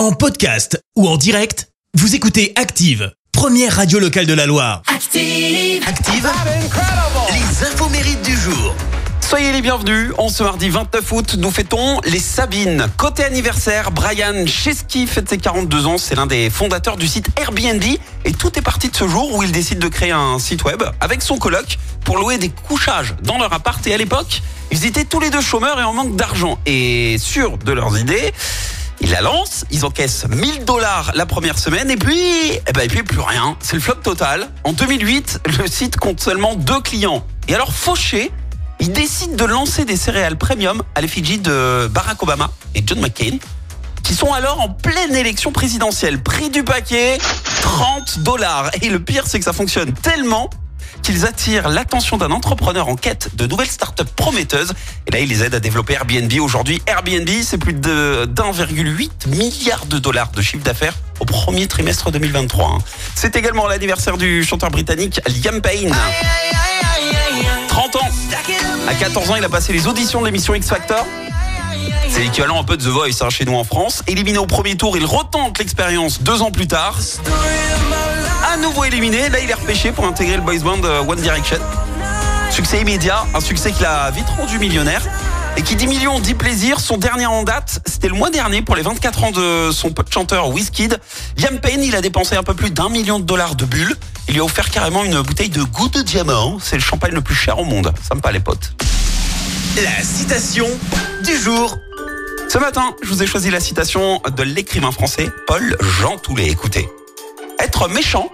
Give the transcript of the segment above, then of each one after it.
En podcast ou en direct, vous écoutez Active, première radio locale de la Loire. Active. Active, les infos mérites du jour. Soyez les bienvenus. En ce mardi 29 août, nous fêtons les Sabines. Côté anniversaire, Brian Chesky fête ses 42 ans. C'est l'un des fondateurs du site Airbnb. Et tout est parti de ce jour où il décide de créer un site web avec son coloc pour louer des couchages dans leur appart. Et à l'époque, ils étaient tous les deux chômeurs et en manque d'argent. Et sûrs de leurs idées, ils la lancent, ils encaissent 1000 dollars la première semaine et puis, eh ben, et puis plus rien. C'est le flop total. En 2008, le site compte seulement deux clients. Et alors, fauché, il décide de lancer des céréales premium à l'effigie de Barack Obama et John McCain, qui sont alors en pleine élection présidentielle. Prix du paquet, 30 dollars. Et le pire, c'est que ça fonctionne tellement qu'ils attirent l'attention d'un entrepreneur en quête de nouvelles startups prometteuses. Et là, il les aide à développer Airbnb. Aujourd'hui, Airbnb, c'est plus de d'1,8 milliard de dollars de chiffre d'affaires au premier trimestre 2023. hein. C'est également l'anniversaire du chanteur britannique Liam Payne. 30 ans. À 14 ans, il a passé les auditions de l'émission X Factor. C'est l'équivalent un peu de The Voice hein, chez nous en France. Éliminé au premier tour, il retente l'expérience deux ans plus tard. À nouveau éliminé, là il est repêché pour intégrer le boys band euh, One Direction. Succès immédiat, un succès qui l'a vite rendu millionnaire. Et qui dit millions dit plaisir. Son dernier en date, c'était le mois dernier pour les 24 ans de son pote chanteur Wizkid. Liam Payne, il a dépensé un peu plus d'un million de dollars de bulles. Il lui a offert carrément une bouteille de goût de diamant. C'est le champagne le plus cher au monde. Sympa les potes. La citation du jour. Ce matin, je vous ai choisi la citation de l'écrivain français Paul Jean Toulet. Écoutez. Être méchant,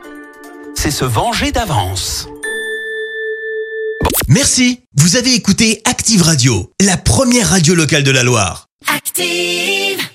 c'est se venger d'avance. Merci, vous avez écouté Active Radio, la première radio locale de la Loire. Active.